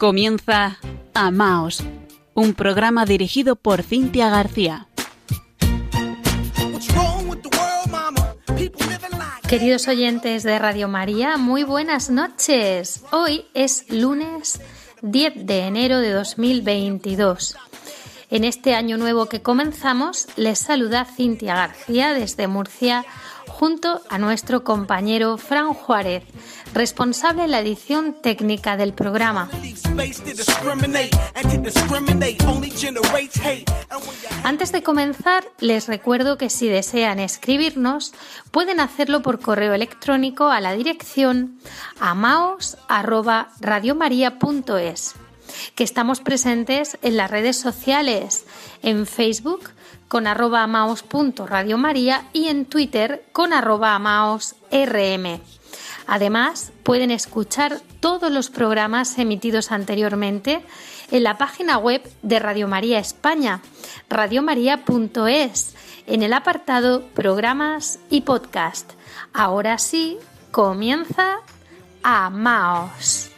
Comienza Amaos, un programa dirigido por Cintia García. Queridos oyentes de Radio María, muy buenas noches. Hoy es lunes 10 de enero de 2022. En este año nuevo que comenzamos, les saluda Cintia García desde Murcia junto a nuestro compañero Fran Juárez, responsable de la edición técnica del programa. Antes de comenzar, les recuerdo que si desean escribirnos, pueden hacerlo por correo electrónico a la dirección amaos@radiomaria.es que estamos presentes en las redes sociales, en Facebook con arroba amaos.radiomaria y en Twitter con arroba amaosrm. Además, pueden escuchar todos los programas emitidos anteriormente en la página web de Radio María España, radiomaria.es, en el apartado Programas y Podcast. Ahora sí, comienza Amaos.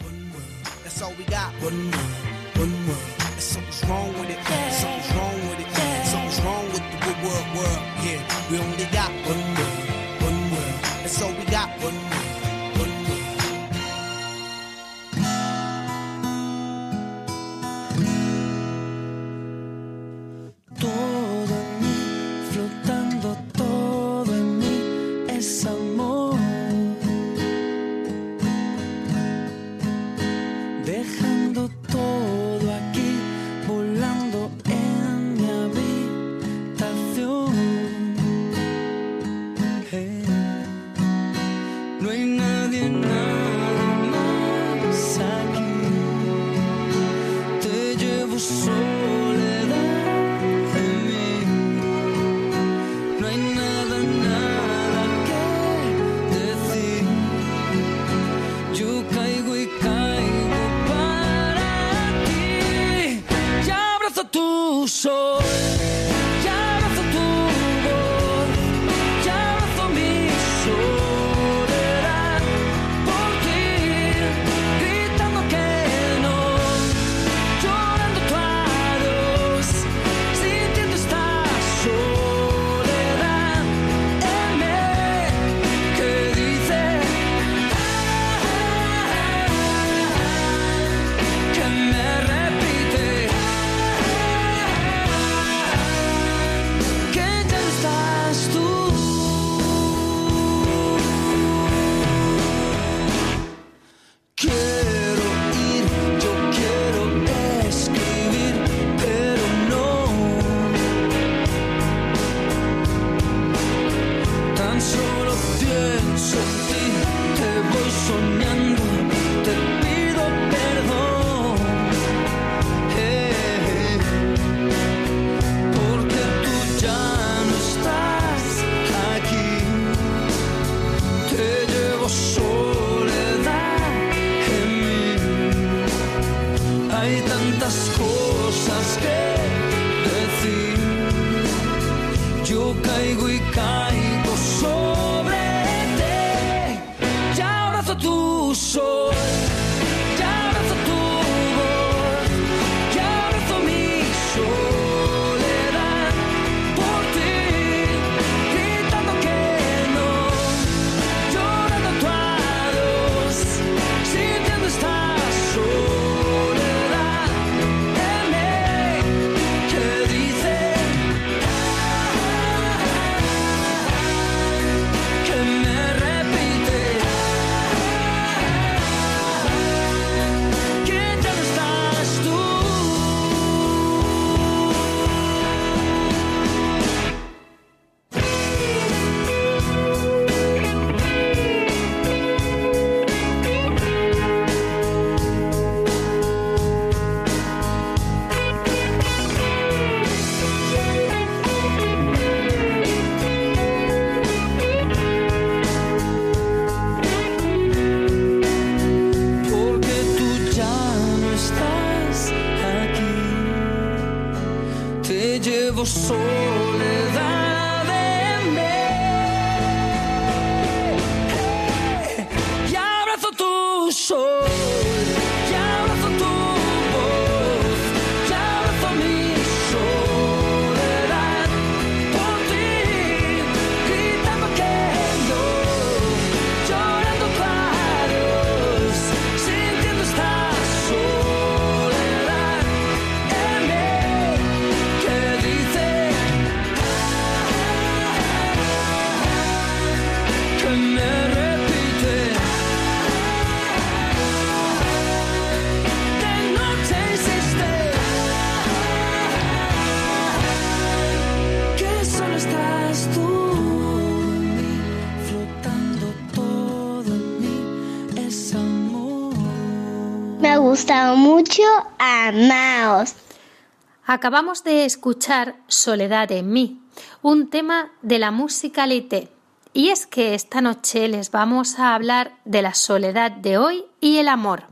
Acabamos de escuchar Soledad en mí, un tema de la musicalité. Y es que esta noche les vamos a hablar de la soledad de hoy y el amor.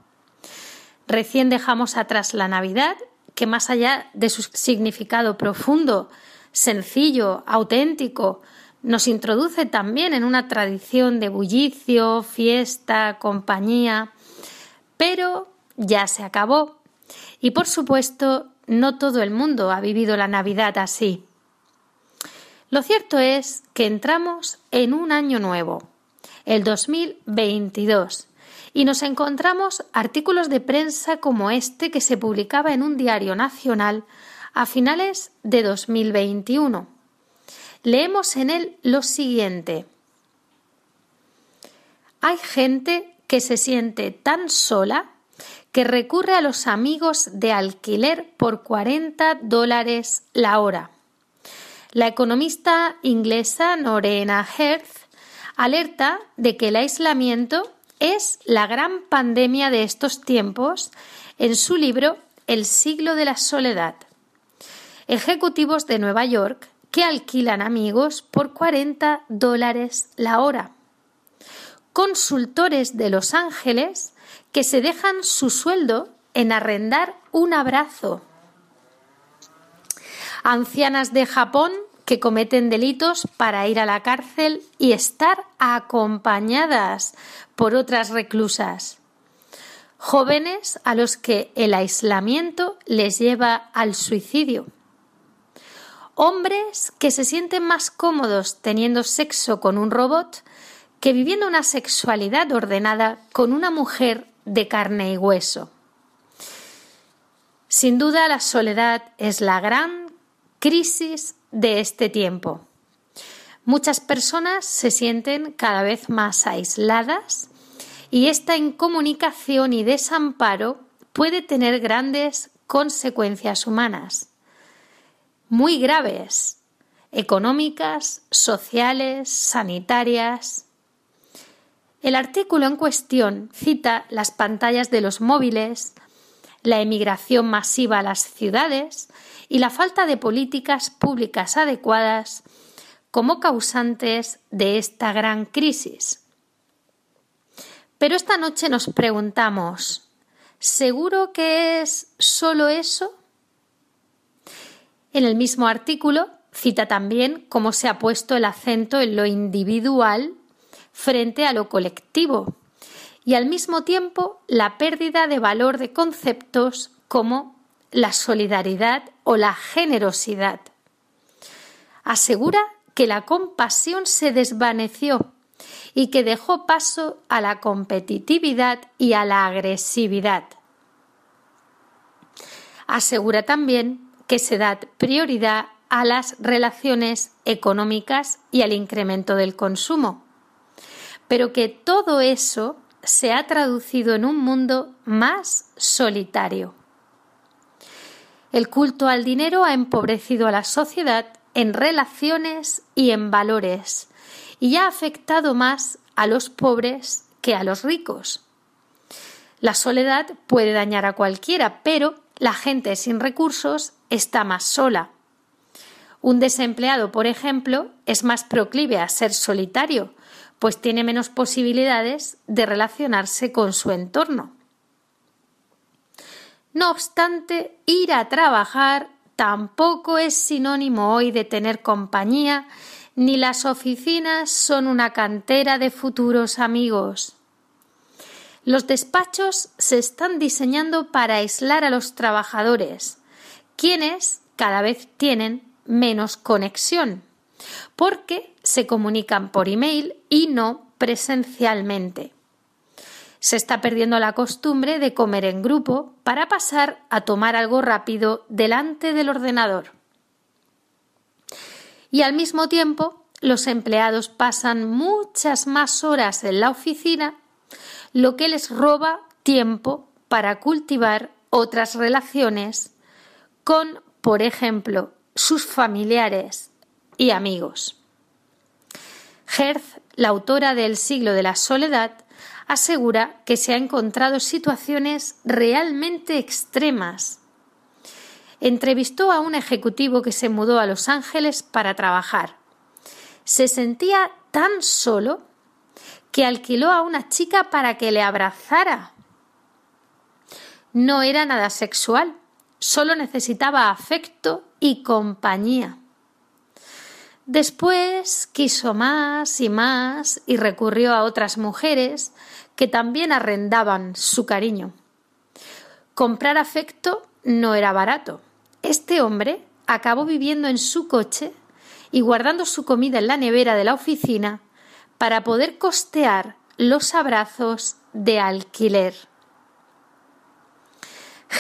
Recién dejamos atrás la Navidad, que más allá de su significado profundo, sencillo, auténtico, nos introduce también en una tradición de bullicio, fiesta, compañía, pero ya se acabó. Y por supuesto, no todo el mundo ha vivido la Navidad así. Lo cierto es que entramos en un año nuevo, el 2022, y nos encontramos artículos de prensa como este que se publicaba en un diario nacional a finales de 2021. Leemos en él lo siguiente. Hay gente que se siente tan sola que recurre a los amigos de alquiler por 40 dólares la hora. La economista inglesa Norena Hertz alerta de que el aislamiento es la gran pandemia de estos tiempos en su libro El siglo de la soledad. Ejecutivos de Nueva York que alquilan amigos por 40 dólares la hora. Consultores de Los Ángeles que se dejan su sueldo en arrendar un abrazo. Ancianas de Japón que cometen delitos para ir a la cárcel y estar acompañadas por otras reclusas. Jóvenes a los que el aislamiento les lleva al suicidio. Hombres que se sienten más cómodos teniendo sexo con un robot que viviendo una sexualidad ordenada con una mujer de carne y hueso. Sin duda la soledad es la gran crisis de este tiempo. Muchas personas se sienten cada vez más aisladas y esta incomunicación y desamparo puede tener grandes consecuencias humanas, muy graves, económicas, sociales, sanitarias. El artículo en cuestión cita las pantallas de los móviles, la emigración masiva a las ciudades y la falta de políticas públicas adecuadas como causantes de esta gran crisis. Pero esta noche nos preguntamos, ¿seguro que es solo eso? En el mismo artículo cita también cómo se ha puesto el acento en lo individual frente a lo colectivo y al mismo tiempo la pérdida de valor de conceptos como la solidaridad o la generosidad. Asegura que la compasión se desvaneció y que dejó paso a la competitividad y a la agresividad. Asegura también que se da prioridad a las relaciones económicas y al incremento del consumo, pero que todo eso se ha traducido en un mundo más solitario. El culto al dinero ha empobrecido a la sociedad en relaciones y en valores y ha afectado más a los pobres que a los ricos. La soledad puede dañar a cualquiera, pero la gente sin recursos está más sola. Un desempleado, por ejemplo, es más proclive a ser solitario, pues tiene menos posibilidades de relacionarse con su entorno. No obstante, ir a trabajar tampoco es sinónimo hoy de tener compañía, ni las oficinas son una cantera de futuros amigos. Los despachos se están diseñando para aislar a los trabajadores, quienes cada vez tienen menos conexión porque se comunican por email y no presencialmente. Se está perdiendo la costumbre de comer en grupo para pasar a tomar algo rápido delante del ordenador. Y al mismo tiempo, los empleados pasan muchas más horas en la oficina, lo que les roba tiempo para cultivar otras relaciones con, por ejemplo, sus familiares y amigos. Herz, la autora del siglo de la soledad, asegura que se ha encontrado situaciones realmente extremas. Entrevistó a un ejecutivo que se mudó a Los Ángeles para trabajar. Se sentía tan solo que alquiló a una chica para que le abrazara. No era nada sexual, solo necesitaba afecto y compañía. Después quiso más y más y recurrió a otras mujeres que también arrendaban su cariño. Comprar afecto no era barato. Este hombre acabó viviendo en su coche y guardando su comida en la nevera de la oficina para poder costear los abrazos de alquiler.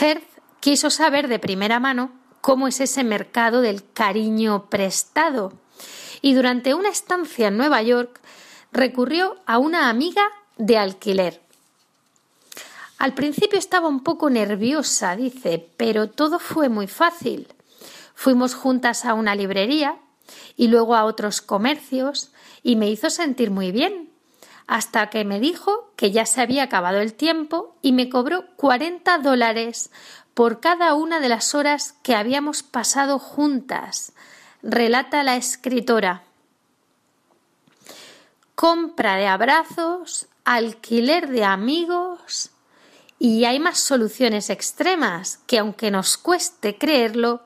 Herz quiso saber de primera mano cómo es ese mercado del cariño prestado y durante una estancia en Nueva York recurrió a una amiga de alquiler. Al principio estaba un poco nerviosa, dice, pero todo fue muy fácil. Fuimos juntas a una librería y luego a otros comercios y me hizo sentir muy bien, hasta que me dijo que ya se había acabado el tiempo y me cobró 40 dólares por cada una de las horas que habíamos pasado juntas relata la escritora. Compra de abrazos, alquiler de amigos y hay más soluciones extremas que, aunque nos cueste creerlo,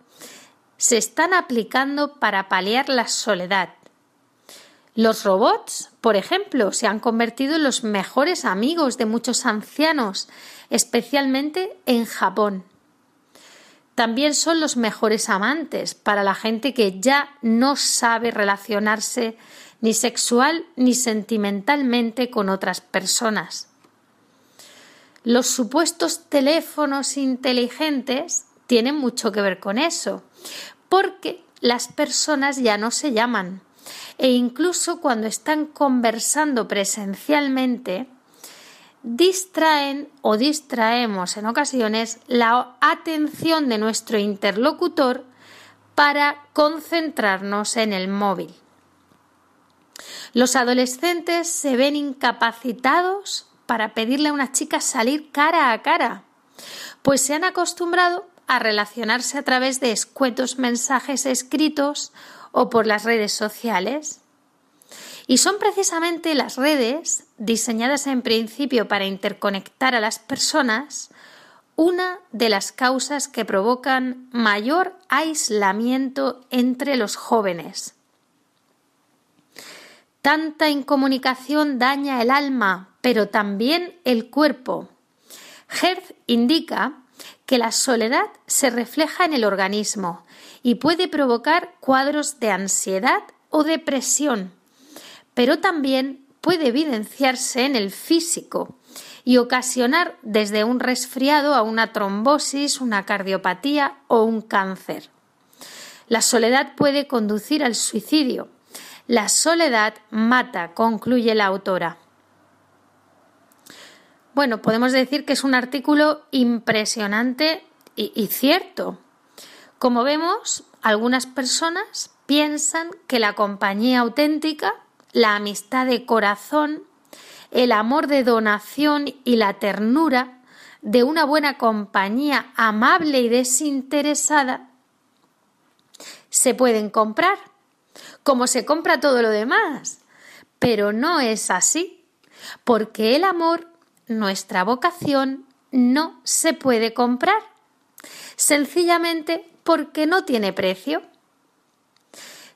se están aplicando para paliar la soledad. Los robots, por ejemplo, se han convertido en los mejores amigos de muchos ancianos, especialmente en Japón. También son los mejores amantes para la gente que ya no sabe relacionarse ni sexual ni sentimentalmente con otras personas. Los supuestos teléfonos inteligentes tienen mucho que ver con eso, porque las personas ya no se llaman e incluso cuando están conversando presencialmente distraen o distraemos en ocasiones la atención de nuestro interlocutor para concentrarnos en el móvil. Los adolescentes se ven incapacitados para pedirle a una chica salir cara a cara, pues se han acostumbrado a relacionarse a través de escuetos mensajes escritos o por las redes sociales. Y son precisamente las redes, diseñadas en principio para interconectar a las personas, una de las causas que provocan mayor aislamiento entre los jóvenes. Tanta incomunicación daña el alma, pero también el cuerpo. Hertz indica que la soledad se refleja en el organismo y puede provocar cuadros de ansiedad o depresión pero también puede evidenciarse en el físico y ocasionar desde un resfriado a una trombosis, una cardiopatía o un cáncer. La soledad puede conducir al suicidio. La soledad mata, concluye la autora. Bueno, podemos decir que es un artículo impresionante y, cierto. Como vemos, algunas personas piensan que la compañía auténtica la amistad de corazón, el amor de donación y la ternura de una buena compañía amable y desinteresada se pueden comprar, como se compra todo lo demás. Pero no es así, porque el amor, nuestra vocación, no se puede comprar, sencillamente porque no tiene precio.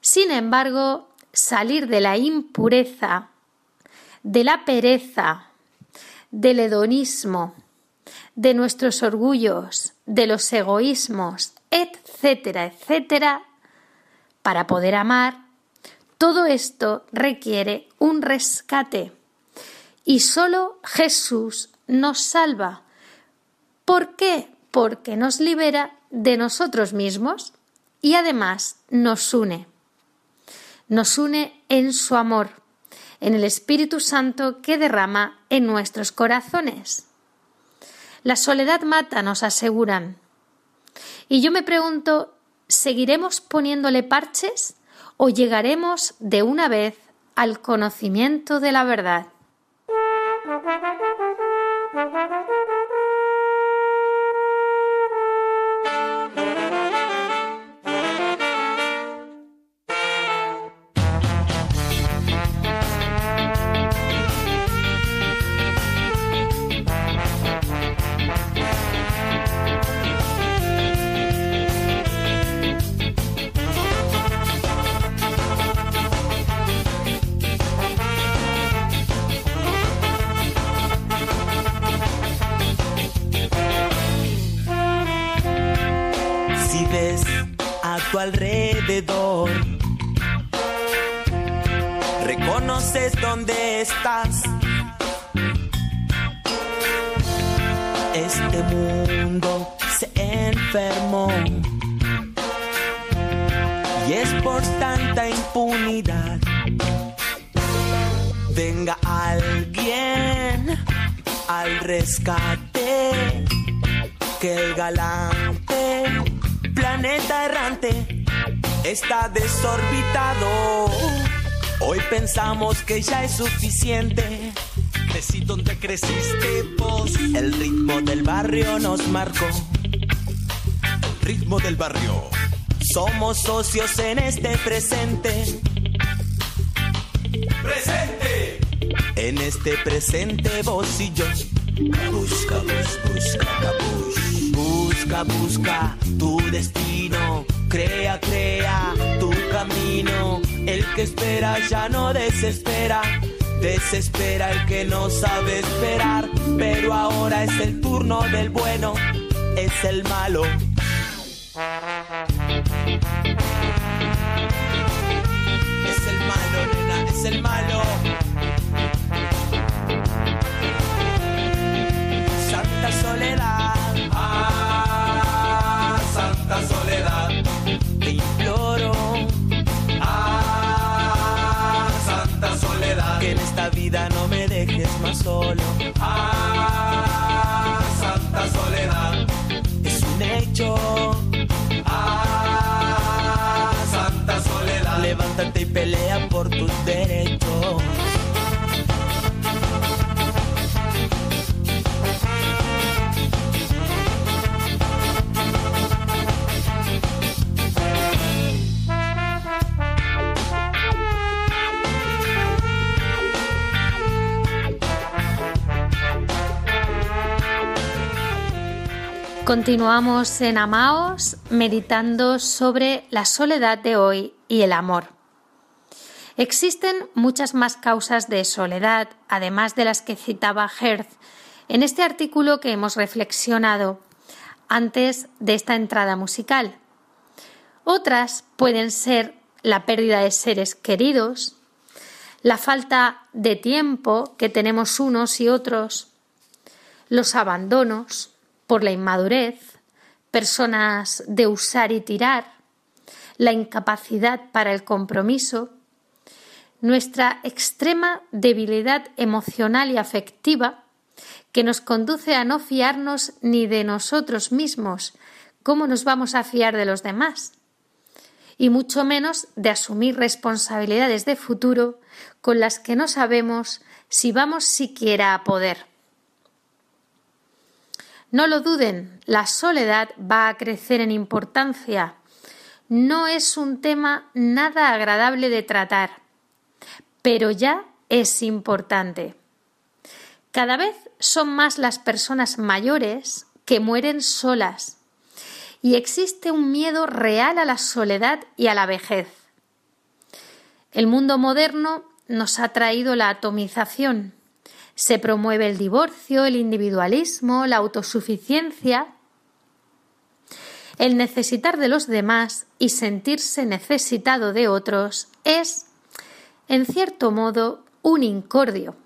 Sin embargo, salir de la impureza, de la pereza, del hedonismo, de nuestros orgullos, de los egoísmos, etcétera, etcétera, para poder amar, todo esto requiere un rescate. Y solo Jesús nos salva. ¿Por qué? Porque nos libera de nosotros mismos y además nos une nos une en su amor, en el Espíritu Santo que derrama en nuestros corazones. La soledad mata, nos aseguran. Y yo me pregunto, ¿seguiremos poniéndole parches o llegaremos de una vez al conocimiento de la verdad? Pensamos que ya es suficiente. Decir dónde creciste vos. El ritmo del barrio nos marcó. Ritmo del barrio. Somos socios en este presente. Presente. En este presente vos y yo. Busca, busca, busca, busca. Busca, busca tu destino. Crea, crea tu camino. El que espera ya no desespera. Desespera el que no sabe esperar. Pero ahora es el turno del bueno. Es el malo. Es el malo, nena, es el malo. Continuamos en Amaos meditando sobre la soledad de hoy y el amor. Existen muchas más causas de soledad, además de las que citaba Hertz en este artículo que hemos reflexionado antes de esta entrada musical. Otras pueden ser la pérdida de seres queridos, la falta de tiempo que tenemos unos y otros, los abandonos por la inmadurez, personas de usar y tirar, la incapacidad para el compromiso, nuestra extrema debilidad emocional y afectiva que nos conduce a no fiarnos ni de nosotros mismos, ¿cómo nos vamos a fiar de los demás? Y mucho menos de asumir responsabilidades de futuro con las que no sabemos si vamos siquiera a poder. No lo duden, la soledad va a crecer en importancia. No es un tema nada agradable de tratar, pero ya es importante. Cada vez son más las personas mayores que mueren solas y existe un miedo real a la soledad y a la vejez. El mundo moderno nos ha traído la atomización. Se promueve el divorcio, el individualismo, la autosuficiencia. El necesitar de los demás y sentirse necesitado de otros es, en cierto modo, un incordio.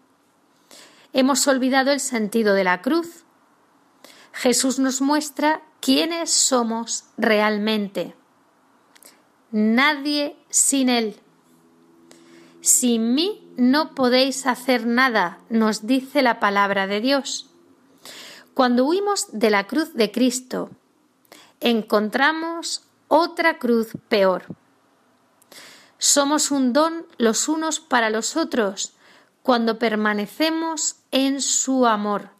Hemos olvidado el sentido de la cruz. Jesús nos muestra quiénes somos realmente. Nadie sin Él. Sin mí no podéis hacer nada, nos dice la palabra de Dios. Cuando huimos de la cruz de Cristo, encontramos otra cruz peor. Somos un don los unos para los otros cuando permanecemos en su amor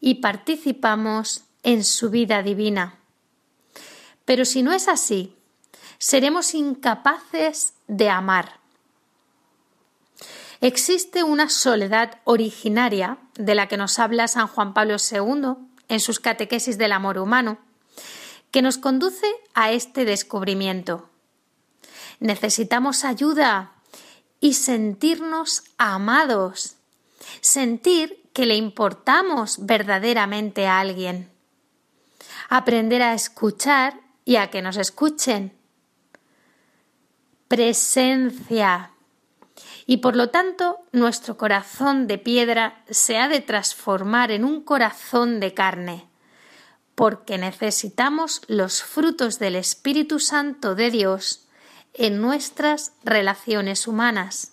y participamos en su vida divina. Pero si no es así, seremos incapaces de amar. Existe una soledad originaria de la que nos habla San Juan Pablo II en sus catequesis del amor humano, que nos conduce a este descubrimiento. Necesitamos ayuda y sentirnos amados, sentir que le importamos verdaderamente a alguien, aprender a escuchar y a que nos escuchen. Presencia. Y por lo tanto, nuestro corazón de piedra se ha de transformar en un corazón de carne, porque necesitamos los frutos del Espíritu Santo de Dios en nuestras relaciones humanas.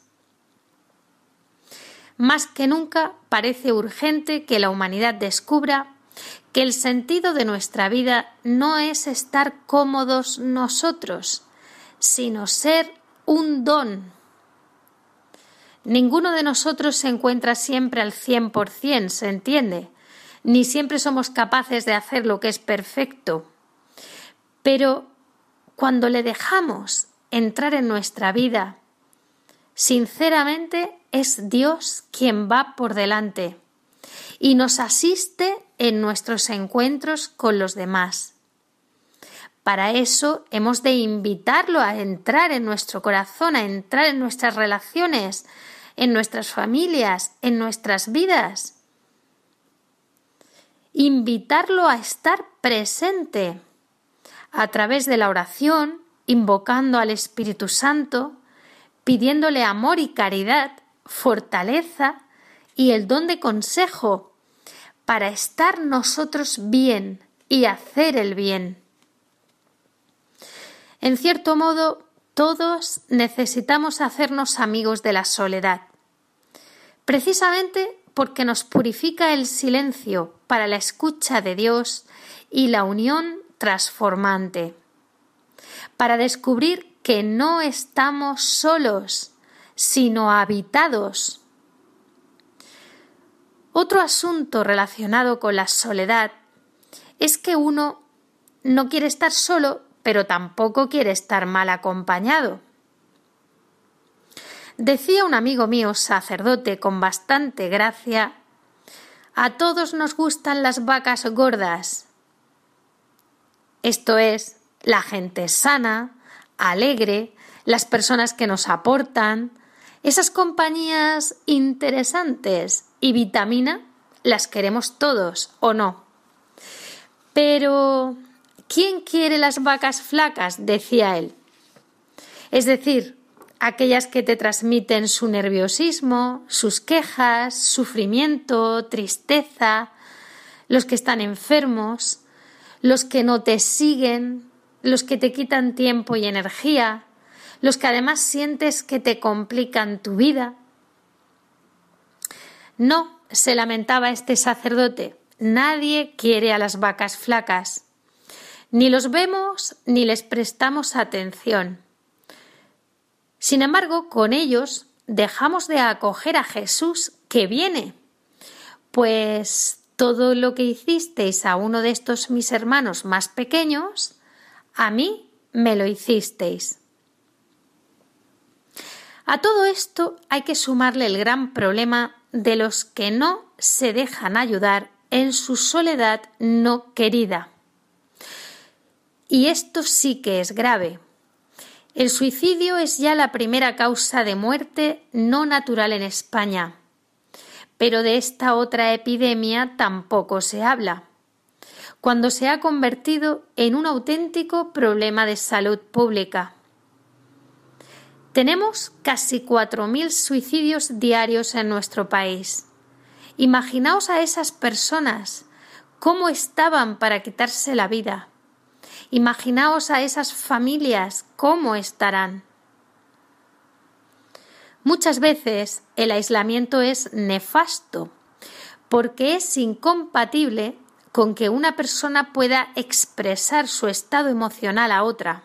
Más que nunca parece urgente que la humanidad descubra que el sentido de nuestra vida no es estar cómodos nosotros, sino ser un don. Ninguno de nosotros se encuentra siempre al cien por cien, ¿se entiende? Ni siempre somos capaces de hacer lo que es perfecto. Pero cuando le dejamos entrar en nuestra vida, sinceramente es Dios quien va por delante y nos asiste en nuestros encuentros con los demás. Para eso hemos de invitarlo a entrar en nuestro corazón, a entrar en nuestras relaciones, en nuestras familias, en nuestras vidas. Invitarlo a estar presente a través de la oración, invocando al Espíritu Santo, pidiéndole amor y caridad, fortaleza y el don de consejo para estar nosotros bien y hacer el bien. En cierto modo, todos necesitamos hacernos amigos de la soledad, precisamente porque nos purifica el silencio para la escucha de Dios y la unión transformante, para descubrir que no estamos solos, sino habitados. Otro asunto relacionado con la soledad es que uno no quiere estar solo pero tampoco quiere estar mal acompañado. Decía un amigo mío, sacerdote, con bastante gracia, a todos nos gustan las vacas gordas. Esto es, la gente sana, alegre, las personas que nos aportan, esas compañías interesantes y vitamina, las queremos todos, ¿o no? Pero ¿Quién quiere las vacas flacas? decía él. Es decir, aquellas que te transmiten su nerviosismo, sus quejas, sufrimiento, tristeza, los que están enfermos, los que no te siguen, los que te quitan tiempo y energía, los que además sientes que te complican tu vida. No, se lamentaba este sacerdote, nadie quiere a las vacas flacas. Ni los vemos ni les prestamos atención. Sin embargo, con ellos dejamos de acoger a Jesús que viene, pues todo lo que hicisteis a uno de estos mis hermanos más pequeños, a mí me lo hicisteis. A todo esto hay que sumarle el gran problema de los que no se dejan ayudar en su soledad no querida. Y esto sí que es grave. El suicidio es ya la primera causa de muerte no natural en España. Pero de esta otra epidemia tampoco se habla, cuando se ha convertido en un auténtico problema de salud pública. Tenemos casi 4.000 suicidios diarios en nuestro país. Imaginaos a esas personas, cómo estaban para quitarse la vida. Imaginaos a esas familias cómo estarán. Muchas veces el aislamiento es nefasto porque es incompatible con que una persona pueda expresar su estado emocional a otra,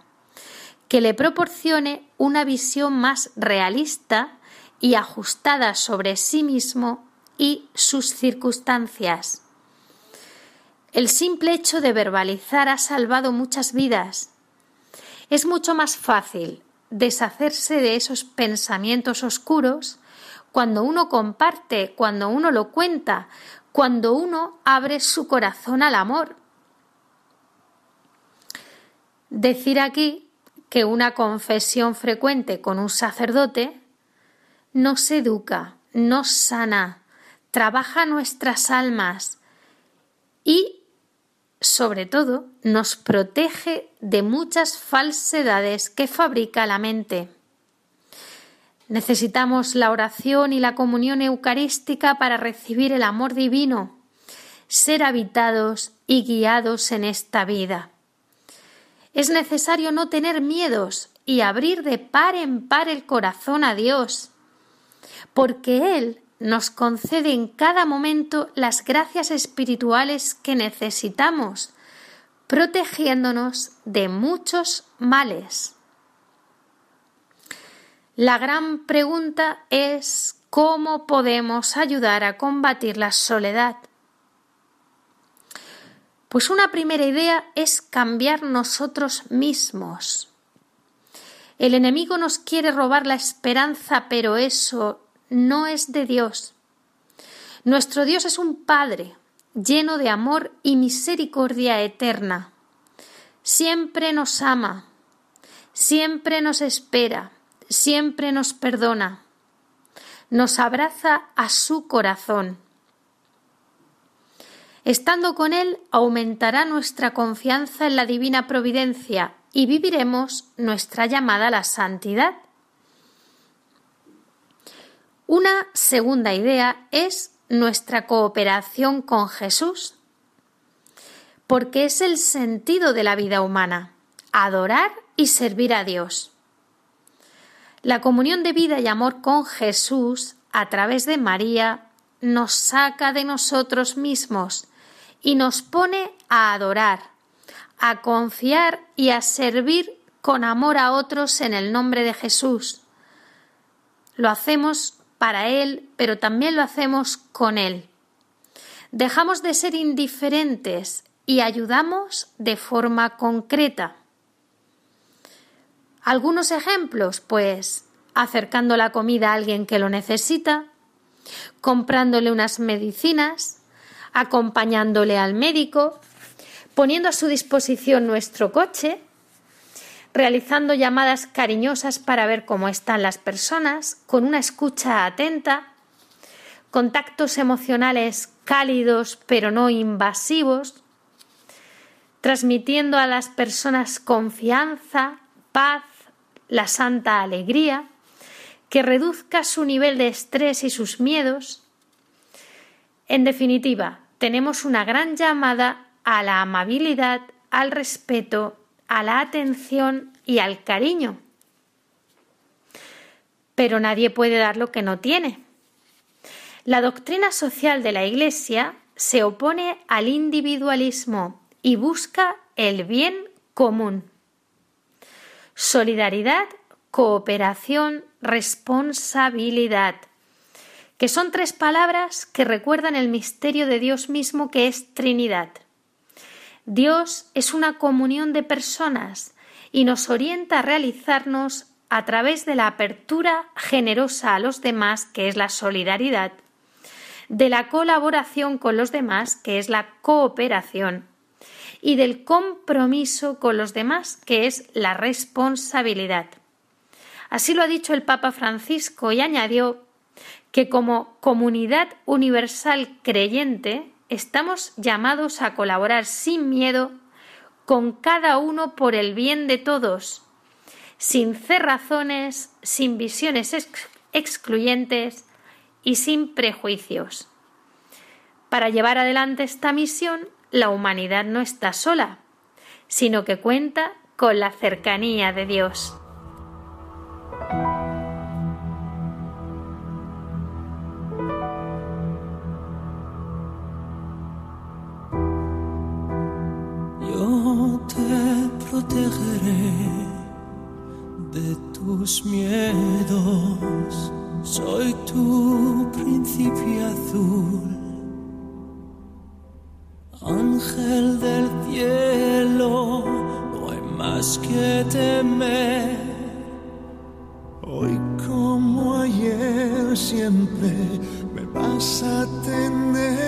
que le proporcione una visión más realista y ajustada sobre sí mismo y sus circunstancias. El simple hecho de verbalizar ha salvado muchas vidas. Es mucho más fácil deshacerse de esos pensamientos oscuros cuando uno comparte, cuando uno lo cuenta, cuando uno abre su corazón al amor. Decir aquí que una confesión frecuente con un sacerdote nos educa, nos sana, trabaja nuestras almas y sobre todo, nos protege de muchas falsedades que fabrica la mente. Necesitamos la oración y la comunión eucarística para recibir el amor divino, ser habitados y guiados en esta vida. Es necesario no tener miedos y abrir de par en par el corazón a Dios, porque Él nos concede en cada momento las gracias espirituales que necesitamos, protegiéndonos de muchos males. La gran pregunta es cómo podemos ayudar a combatir la soledad. Pues una primera idea es cambiar nosotros mismos. El enemigo nos quiere robar la esperanza, pero eso no es de Dios. Nuestro Dios es un Padre lleno de amor y misericordia eterna. Siempre nos ama, siempre nos espera, siempre nos perdona, nos abraza a su corazón. Estando con Él aumentará nuestra confianza en la divina providencia y viviremos nuestra llamada a la santidad. Una segunda idea es nuestra cooperación con Jesús, porque es el sentido de la vida humana, adorar y servir a Dios. La comunión de vida y amor con Jesús a través de María nos saca de nosotros mismos y nos pone a adorar, a confiar y a servir con amor a otros en el nombre de Jesús. Lo hacemos para Él, pero también lo hacemos con Él. Dejamos de ser indiferentes y ayudamos de forma concreta. Algunos ejemplos, pues acercando la comida a alguien que lo necesita, comprándole unas medicinas, acompañándole al médico, poniendo a su disposición nuestro coche, realizando llamadas cariñosas para ver cómo están las personas, con una escucha atenta, contactos emocionales cálidos pero no invasivos, transmitiendo a las personas confianza, paz, la santa alegría, que reduzca su nivel de estrés y sus miedos. En definitiva, tenemos una gran llamada a la amabilidad, al respeto a la atención y al cariño. Pero nadie puede dar lo que no tiene. La doctrina social de la Iglesia se opone al individualismo y busca el bien común. Solidaridad, cooperación, responsabilidad, que son tres palabras que recuerdan el misterio de Dios mismo que es Trinidad. Dios es una comunión de personas y nos orienta a realizarnos a través de la apertura generosa a los demás, que es la solidaridad, de la colaboración con los demás, que es la cooperación, y del compromiso con los demás, que es la responsabilidad. Así lo ha dicho el Papa Francisco y añadió que como comunidad universal creyente estamos llamados a colaborar sin miedo con cada uno por el bien de todos, sin cerrazones, sin visiones excluyentes y sin prejuicios. Para llevar adelante esta misión, la humanidad no está sola, sino que cuenta con la cercanía de Dios. De tus miedos. Soy tu príncipe azul, ángel del cielo, no hay más que temer. Hoy como ayer siempre me vas a tener.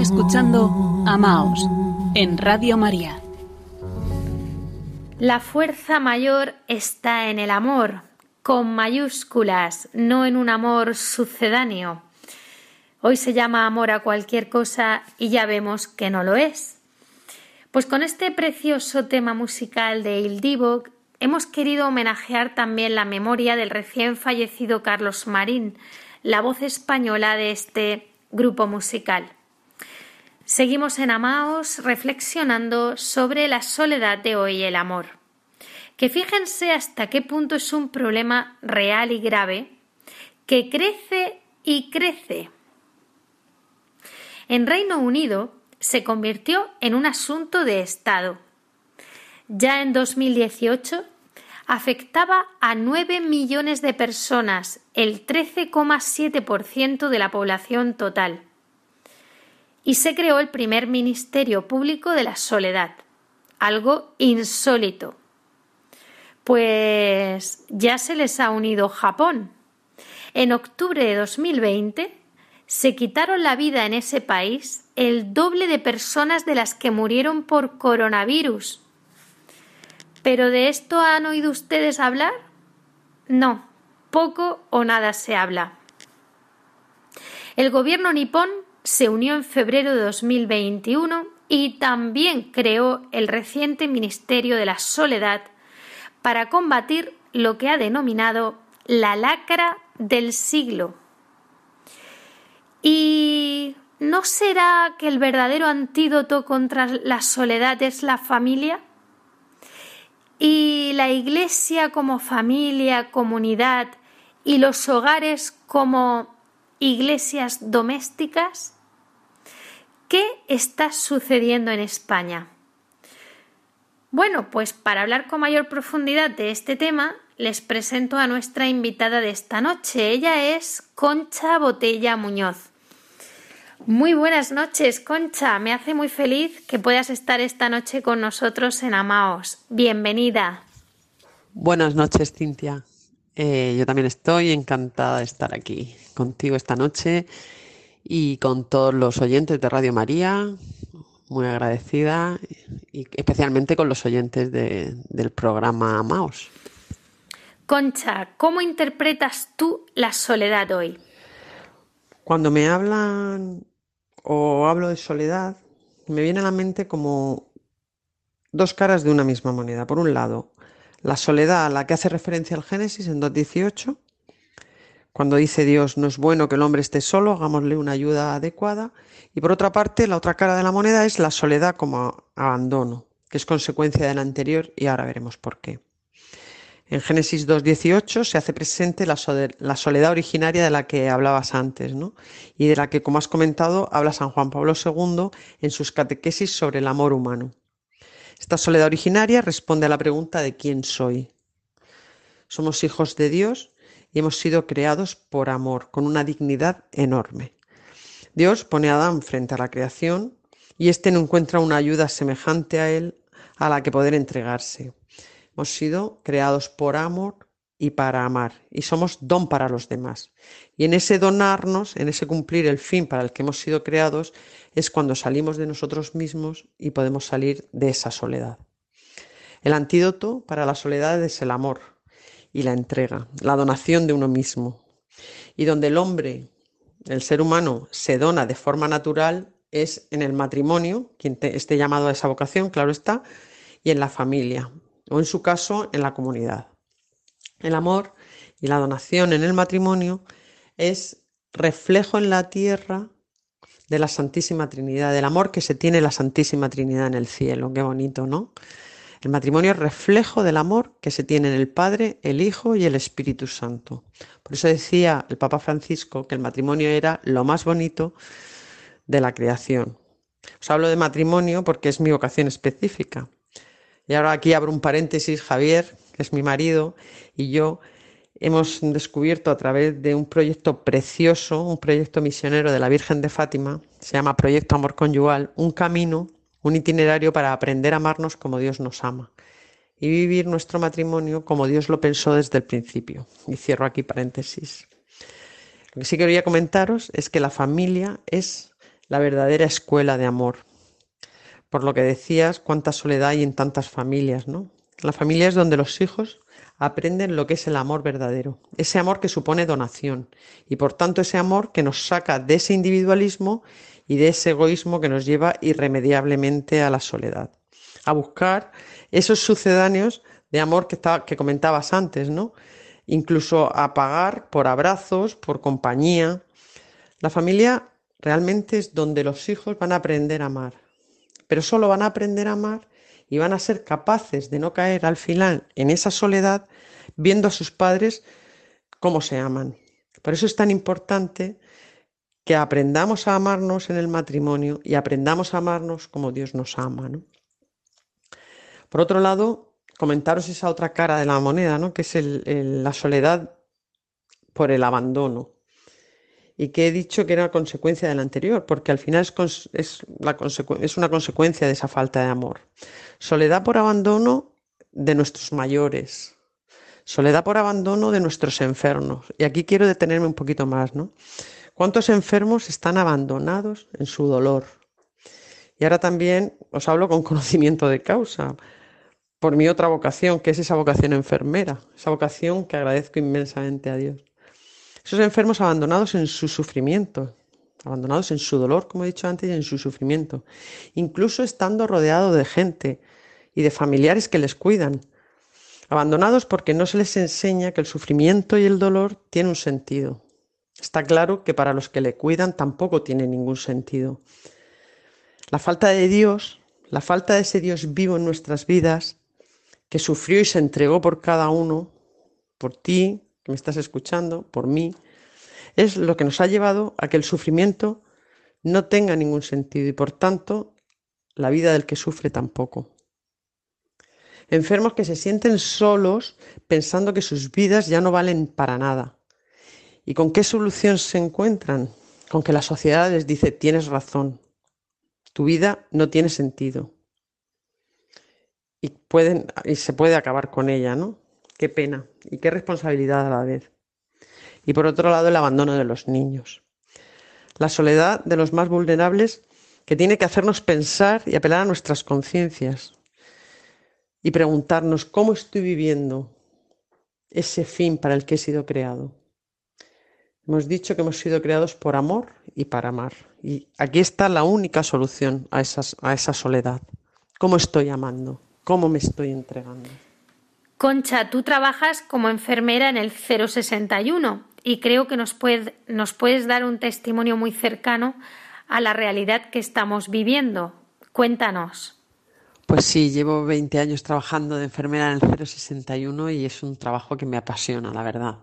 Escuchando Amaos en Radio María. La fuerza mayor está en el amor, con mayúsculas, no en un amor sucedáneo. Hoy se llama amor a cualquier cosa y ya vemos que no lo es. Pues con este precioso tema musical de Il Divo hemos querido homenajear también la memoria del recién fallecido Carlos Marín, la voz española de este grupo musical. Seguimos en Amaos reflexionando sobre la soledad de hoy el amor. Que fíjense hasta qué punto es un problema real y grave que crece y crece. En Reino Unido se convirtió en un asunto de Estado. Ya en 2018 afectaba a 9 millones de personas, el 13,7% de la población total y se creó el primer Ministerio Público de la Soledad, algo insólito. Pues ya se les ha unido Japón. En octubre de 2020 se quitaron la vida en ese país el doble de personas de las que murieron por coronavirus. ¿Pero de esto han oído ustedes hablar? No, poco o nada se habla. El gobierno nipón se unió en febrero de 2021 y también creó el reciente Ministerio de la Soledad para combatir lo que ha denominado la lacra del siglo. ¿Y no será que el verdadero antídoto contra la soledad es la familia? ¿Y la iglesia como familia, comunidad y los hogares como iglesias domésticas? ¿Qué está sucediendo en España? Bueno, pues para hablar con mayor profundidad de este tema, les presento a nuestra invitada de esta noche. Ella es Concha Botella Muñoz. Muy buenas noches, Concha. Me hace muy feliz que puedas estar esta noche con nosotros en Amaos. Bienvenida. Buenas noches, Cintia. Eh, yo también estoy encantada de estar aquí contigo esta noche y con todos los oyentes de Radio María, muy agradecida y especialmente con los oyentes del programa Amaos. Concha, ¿cómo interpretas tú la soledad hoy? Cuando me hablan o hablo de soledad, me viene a la mente como dos caras de una misma moneda. Por un lado, la soledad a la que hace referencia el Génesis en 2.18, cuando dice Dios, no es bueno que el hombre esté solo, hagámosle una ayuda adecuada. Y por otra parte, la otra cara de la moneda es la soledad como abandono, que es consecuencia de la anterior y ahora veremos por qué. En Génesis 2.18 se hace presente la, soledad originaria de la que hablabas antes, ¿no? Y de la que, como has comentado, habla San Juan Pablo II en sus catequesis sobre el amor humano. Esta soledad originaria responde a la pregunta de quién soy. Somos hijos de Dios y hemos sido creados por amor, con una dignidad enorme. Dios pone a Adán frente a la creación y éste no encuentra una ayuda semejante a él a la que poder entregarse. Hemos sido creados por amor y para amar, y somos don para los demás. Y en ese donarnos, en ese cumplir el fin para el que hemos sido creados, es cuando salimos de nosotros mismos y podemos salir de esa soledad. El antídoto para la soledad es el amor y la entrega, la donación de uno mismo. Y donde el hombre, el ser humano, se dona de forma natural es en el matrimonio, quien esté llamado a esa vocación, claro está, y en la familia, o en su caso en la comunidad. El amor y la donación en el matrimonio es reflejo en la tierra de la Santísima Trinidad, del amor que se tiene la Santísima Trinidad en el cielo. Qué bonito, ¿no? El matrimonio es reflejo del amor que se tiene en el Padre, el Hijo y el Espíritu Santo. Por eso decía el Papa Francisco que el matrimonio era lo más bonito de la creación. Os hablo de matrimonio porque es mi vocación específica. Y ahora aquí abro un paréntesis, Javier, que es mi marido, y yo hemos descubierto a través de un proyecto precioso, un proyecto misionero de la Virgen de Fátima, se llama Proyecto Amor Conyugal, un camino, un itinerario para aprender a amarnos como Dios nos ama y vivir nuestro matrimonio como Dios lo pensó desde el principio. Y cierro aquí paréntesis. Lo que sí quería comentaros es que la familia es la verdadera escuela de amor por lo que decías, cuánta soledad hay en tantas familias, ¿no? La familia es donde los hijos aprenden lo que es el amor verdadero, ese amor que supone donación y por tanto ese amor que nos saca de ese individualismo y de ese egoísmo que nos lleva irremediablemente a la soledad, a buscar esos sucedáneos de amor que, que comentabas antes, ¿no? Incluso a pagar por abrazos, por compañía. La familia realmente es donde los hijos van a aprender a amar, pero solo van a aprender a amar y van a ser capaces de no caer al final en esa soledad viendo a sus padres cómo se aman. Por eso es tan importante que aprendamos a amarnos en el matrimonio y aprendamos a amarnos como Dios nos ama. Por otro lado, comentaros esa otra cara de la moneda, ¿no? que es la soledad por el abandono y que he dicho que era consecuencia del anterior, porque al final es, es una consecuencia de esa falta de amor. Soledad por abandono de nuestros mayores, soledad por abandono de nuestros enfermos. Y aquí quiero detenerme un poquito más, ¿no? ¿Cuántos enfermos están abandonados en su dolor? Y ahora también os hablo con conocimiento de causa, por mi otra vocación, que es esa vocación enfermera, esa vocación que agradezco inmensamente a Dios. Esos enfermos abandonados en su sufrimiento, abandonados en su dolor, como he dicho antes, y en su sufrimiento, incluso estando rodeados de gente y de familiares que les cuidan, abandonados porque no se les enseña que el sufrimiento y el dolor tienen un sentido, Está claro que para los que le cuidan tampoco tiene ningún sentido. La falta de Dios, la falta de ese Dios vivo en nuestras vidas, que sufrió y se entregó por cada uno, por ti, que me estás escuchando, por mí, es lo que nos ha llevado a que el sufrimiento no tenga ningún sentido y por tanto la vida del que sufre tampoco. Enfermos que se sienten solos pensando que sus vidas ya no valen para nada. ¿Y con qué solución se encuentran? Con que la sociedad les dice, tienes razón, tu vida no tiene sentido. Y, pueden, y se puede acabar con ella, ¿no? Qué pena y qué responsabilidad a la vez. Y por otro lado, el abandono de los niños. La soledad de los más vulnerables que tiene que hacernos pensar y apelar a nuestras conciencias y preguntarnos cómo estoy viviendo ese fin para el que he sido creado. Hemos dicho que hemos sido creados por amor y para amar. Y aquí está la única solución a, esas, a esa soledad. ¿Cómo estoy amando? ¿Cómo me estoy entregando? Concha, tú trabajas como enfermera en el 061 y creo que nos, nos puedes dar un testimonio muy cercano a la realidad que estamos viviendo. Cuéntanos. Pues sí, llevo 20 años trabajando de enfermera en el 061 y es un trabajo que me apasiona, la verdad.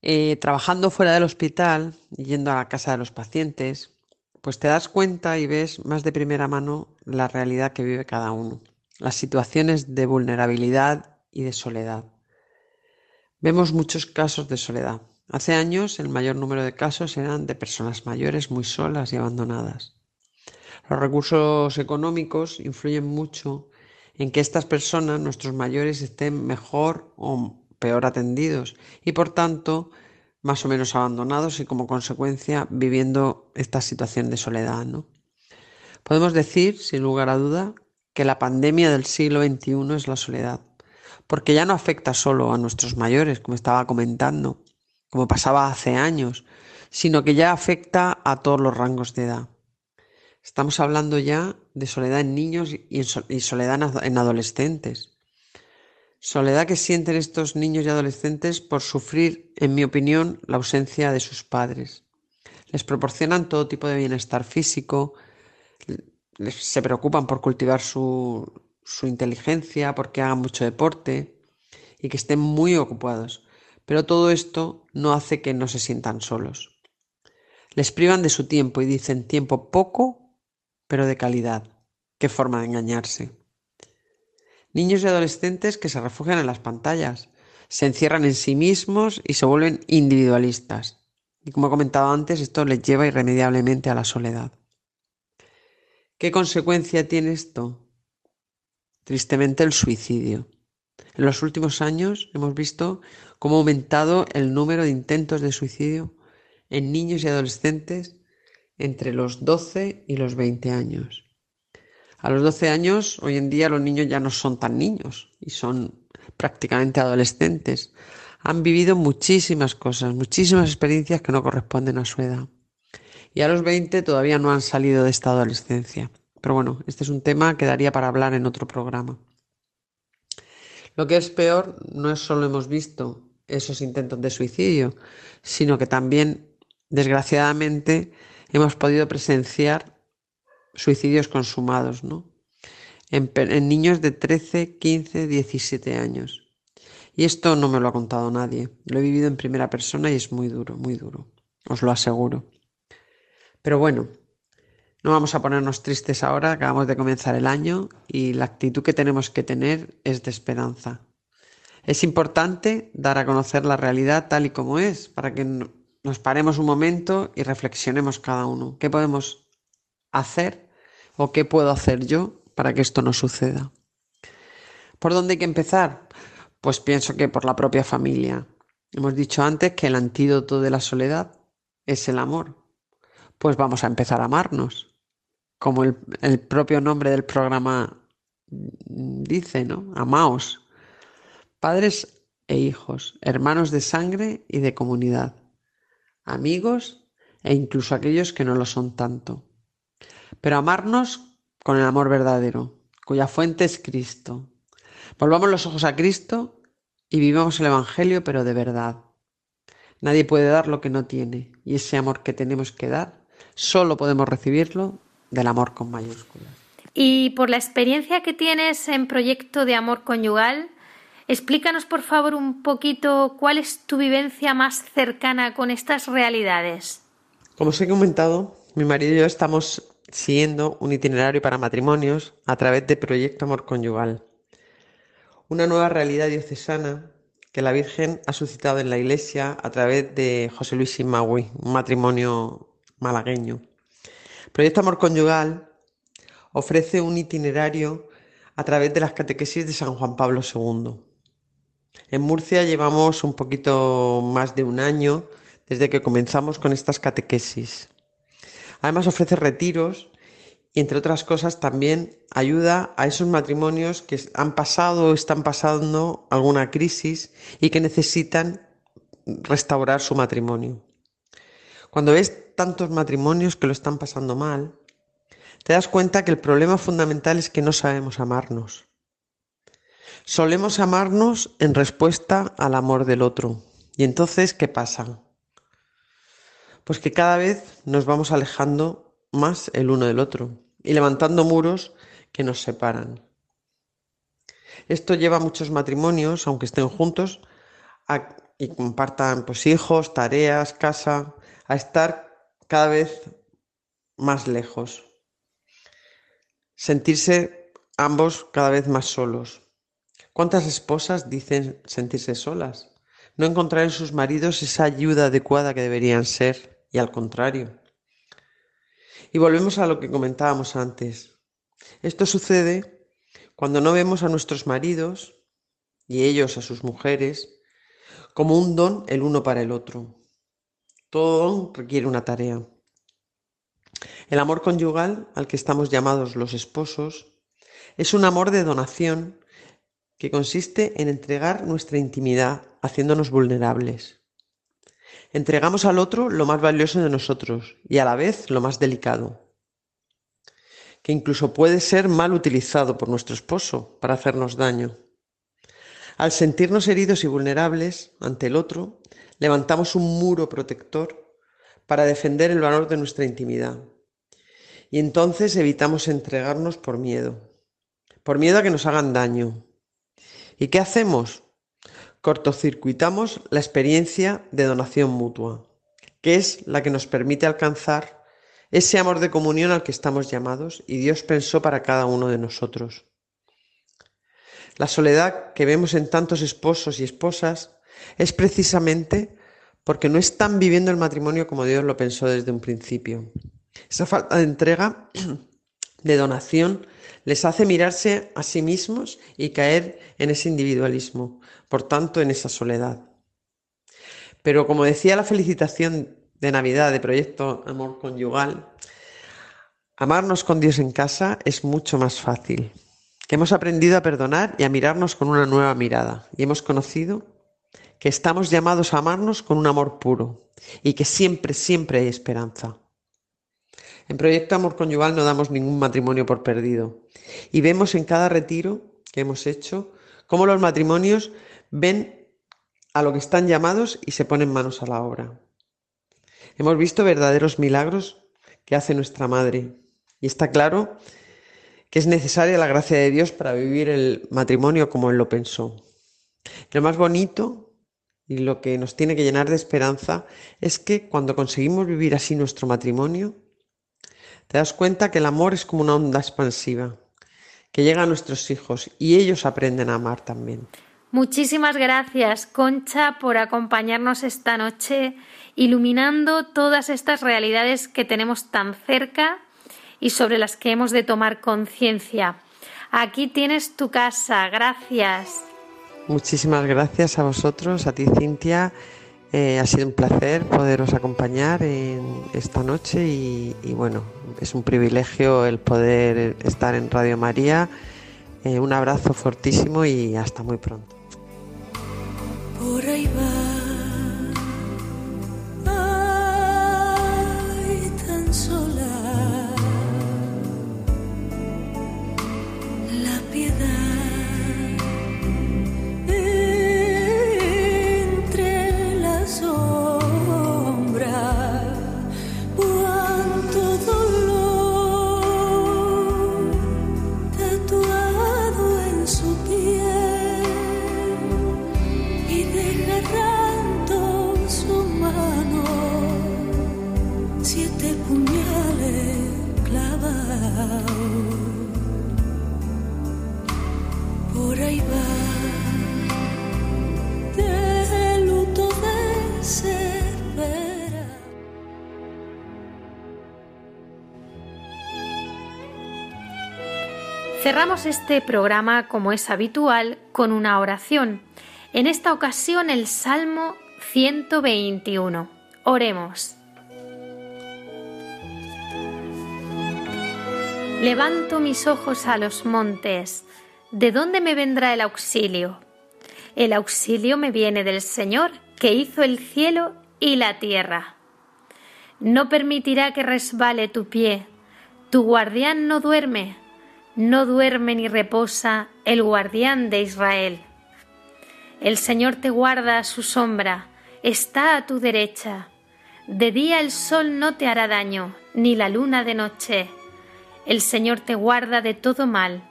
Eh, trabajando fuera del hospital yendo a la casa de los pacientes, pues te das cuenta y ves más de primera mano la realidad que vive cada uno, las situaciones de vulnerabilidad y de soledad. Vemos muchos casos de soledad. Hace años el mayor número de casos eran de personas mayores muy solas y abandonadas. Los recursos económicos influyen mucho en que estas personas, nuestros mayores, estén mejor o peor atendidos y por tanto más o menos abandonados y como consecuencia viviendo esta situación de soledad. ¿no? Podemos decir, sin lugar a duda, que la pandemia del siglo XXI es la soledad, porque ya no afecta solo a nuestros mayores, como estaba comentando, como pasaba hace años, sino que ya afecta a todos los rangos de edad. Estamos hablando ya de soledad en niños y soledad en adolescentes. Soledad que sienten estos niños y adolescentes por sufrir, en mi opinión, la ausencia de sus padres. Les proporcionan todo tipo de bienestar físico, se preocupan por cultivar su, su inteligencia, porque hagan mucho deporte y que estén muy ocupados. Pero todo esto no hace que no se sientan solos. Les privan de su tiempo y dicen tiempo poco, pero de calidad. Qué forma de engañarse. Niños y adolescentes que se refugian en las pantallas, se encierran en sí mismos y se vuelven individualistas. Y como he comentado antes, esto les lleva irremediablemente a la soledad. ¿Qué consecuencia tiene esto? Tristemente el suicidio. En los últimos años hemos visto cómo ha aumentado el número de intentos de suicidio en niños y adolescentes entre los 12 y los 20 años. A los 12 años, hoy en día los niños ya no son tan niños y son prácticamente adolescentes. Han vivido muchísimas cosas, muchísimas experiencias que no corresponden a su edad. Y a los 20 todavía no han salido de esta adolescencia. Pero bueno, este es un tema que daría para hablar en otro programa. Lo que es peor no es solo hemos visto esos intentos de suicidio, sino que también, desgraciadamente, hemos podido presenciar suicidios consumados, ¿no? En, en, niños de 13, 15, 17 años. Y esto no me lo ha contado nadie. Lo he vivido en primera persona y es muy duro, muy duro. Os lo aseguro. Pero bueno, no vamos a ponernos tristes ahora, acabamos de comenzar el año y la actitud que tenemos que tener es de esperanza. Es importante dar a conocer la realidad tal y como es, para que nos paremos un momento y reflexionemos cada uno. ¿Qué podemos hacer ¿O qué puedo hacer yo para que esto no suceda? ¿Por dónde hay que empezar? Pues pienso que por la propia familia. Hemos dicho antes que el antídoto de la soledad es el amor. Pues vamos a empezar a amarnos. Como el, propio nombre del programa dice, ¿no? Amaos. Padres e hijos, hermanos de sangre y de comunidad, amigos e incluso aquellos que no lo son tanto pero amarnos con el amor verdadero, cuya fuente es Cristo. Volvamos los ojos a Cristo y vivamos el Evangelio, pero de verdad. Nadie puede dar lo que no tiene. Y ese amor que tenemos que dar, solo podemos recibirlo del amor con mayúsculas. Y por la experiencia que tienes en proyecto de amor conyugal, explícanos por favor un poquito cuál es tu vivencia más cercana con estas realidades. Como os he comentado, mi marido y yo estamos siguiendo un itinerario para matrimonios a través de Proyecto Amor Conyugal. Una nueva realidad diocesana que la Virgen ha suscitado en la Iglesia a través de José Luis Simagui, un matrimonio malagueño. Proyecto Amor Conyugal ofrece un itinerario a través de las catequesis de San Juan Pablo II. En Murcia llevamos un poquito más de un año desde que comenzamos con estas catequesis. Además ofrece retiros y entre otras cosas también ayuda a esos matrimonios que han pasado o están pasando alguna crisis y que necesitan restaurar su matrimonio. Cuando ves tantos matrimonios que lo están pasando mal, te das cuenta que el problema fundamental es que no sabemos amarnos. Solemos amarnos en respuesta al amor del otro. Y entonces, ¿qué pasa? Pues que cada vez nos vamos alejando más el uno del otro y levantando muros que nos separan. Esto lleva a muchos matrimonios, aunque estén juntos, y compartan pues, hijos, tareas, casa, a estar cada vez más lejos. Sentirse ambos cada vez más solos. ¿Cuántas esposas dicen sentirse solas? No encontrar en sus maridos esa ayuda adecuada que deberían ser, y al contrario. Y volvemos a lo que comentábamos antes. Esto sucede cuando no vemos a nuestros maridos y ellos a sus mujeres como un don el uno para el otro. Todo don requiere una tarea. El amor conyugal al que estamos llamados los esposos es un amor de donación que consiste en entregar nuestra intimidad haciéndonos vulnerables. Entregamos al otro lo más valioso de nosotros y a la vez lo más delicado, que incluso puede ser mal utilizado por nuestro esposo para hacernos daño. Al sentirnos heridos y vulnerables ante el otro, levantamos un muro protector para defender el valor de nuestra intimidad. Y entonces evitamos entregarnos por miedo, por miedo a que nos hagan daño. ¿Y qué hacemos? cortocircuitamos la experiencia de donación mutua, que es la que nos permite alcanzar ese amor de comunión al que estamos llamados y Dios pensó para cada uno de nosotros. La soledad que vemos en tantos esposos y esposas es precisamente porque no están viviendo el matrimonio como Dios lo pensó desde un principio. Esa falta de entrega, de donación, les hace mirarse a sí mismos y caer en ese individualismo, por tanto en esa soledad. Pero como decía la felicitación de Navidad de Proyecto Amor Conyugal, amarnos con Dios en casa es mucho más fácil, que hemos aprendido a perdonar y a mirarnos con una nueva mirada y hemos conocido que estamos llamados a amarnos con un amor puro y que siempre, siempre hay esperanza. En Proyecto Amor Conyugal no damos ningún matrimonio por perdido y vemos en cada retiro que hemos hecho cómo los matrimonios ven a lo que están llamados y se ponen manos a la obra. Hemos visto verdaderos milagros que hace nuestra Madre y está claro que es necesaria la gracia de Dios para vivir el matrimonio como Él lo pensó. Lo más bonito y lo que nos tiene que llenar de esperanza es que cuando conseguimos vivir así nuestro matrimonio, te das cuenta que el amor es como una onda expansiva que llega a nuestros hijos y ellos aprenden a amar también. Muchísimas gracias, Concha, por acompañarnos esta noche, iluminando todas estas realidades que tenemos tan cerca y sobre las que hemos de tomar conciencia. Aquí tienes tu casa, gracias. Muchísimas gracias a vosotros, a ti, Cintia. Eh, ha sido un placer poderos acompañar en esta noche y, bueno, es un privilegio el poder estar en Radio María. Eh, un abrazo fortísimo y hasta muy pronto. Cerramos este programa, como es habitual, con una oración. En esta ocasión el Salmo 121. Oremos. Levanto mis ojos a los montes. ¿De dónde me vendrá el auxilio? El auxilio me viene del Señor, que hizo el cielo y la tierra. No permitirá que resbale tu pie. Tu guardián no duerme, no duerme ni reposa el guardián de Israel. El Señor te guarda a su sombra, está a tu derecha. De día el sol no te hará daño, ni la luna de noche. El Señor te guarda de todo mal,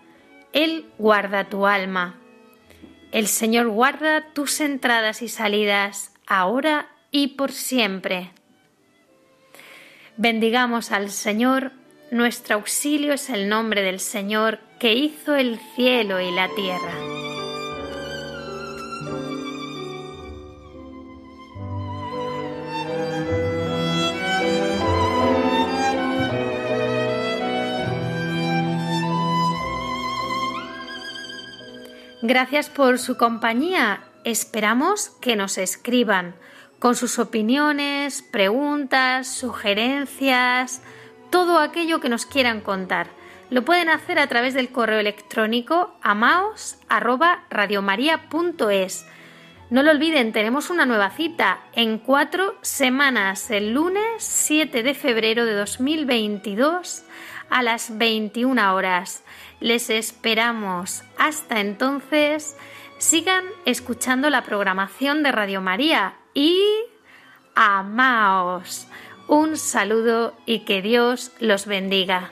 Él guarda tu alma. El Señor guarda tus entradas y salidas, ahora y por siempre. Bendigamos al Señor, nuestro auxilio es el nombre del Señor que hizo el cielo y la tierra. Gracias por su compañía. Esperamos que nos escriban con sus opiniones, preguntas, sugerencias, todo aquello que nos quieran contar. Lo pueden hacer a través del correo electrónico amaos@radiomaria.es. No lo olviden, tenemos una nueva cita en cuatro semanas, el lunes 7 de febrero de 2022 a las 21 horas. Les esperamos. Hasta entonces, sigan escuchando la programación de Radio María y amaos. Un saludo y que Dios los bendiga.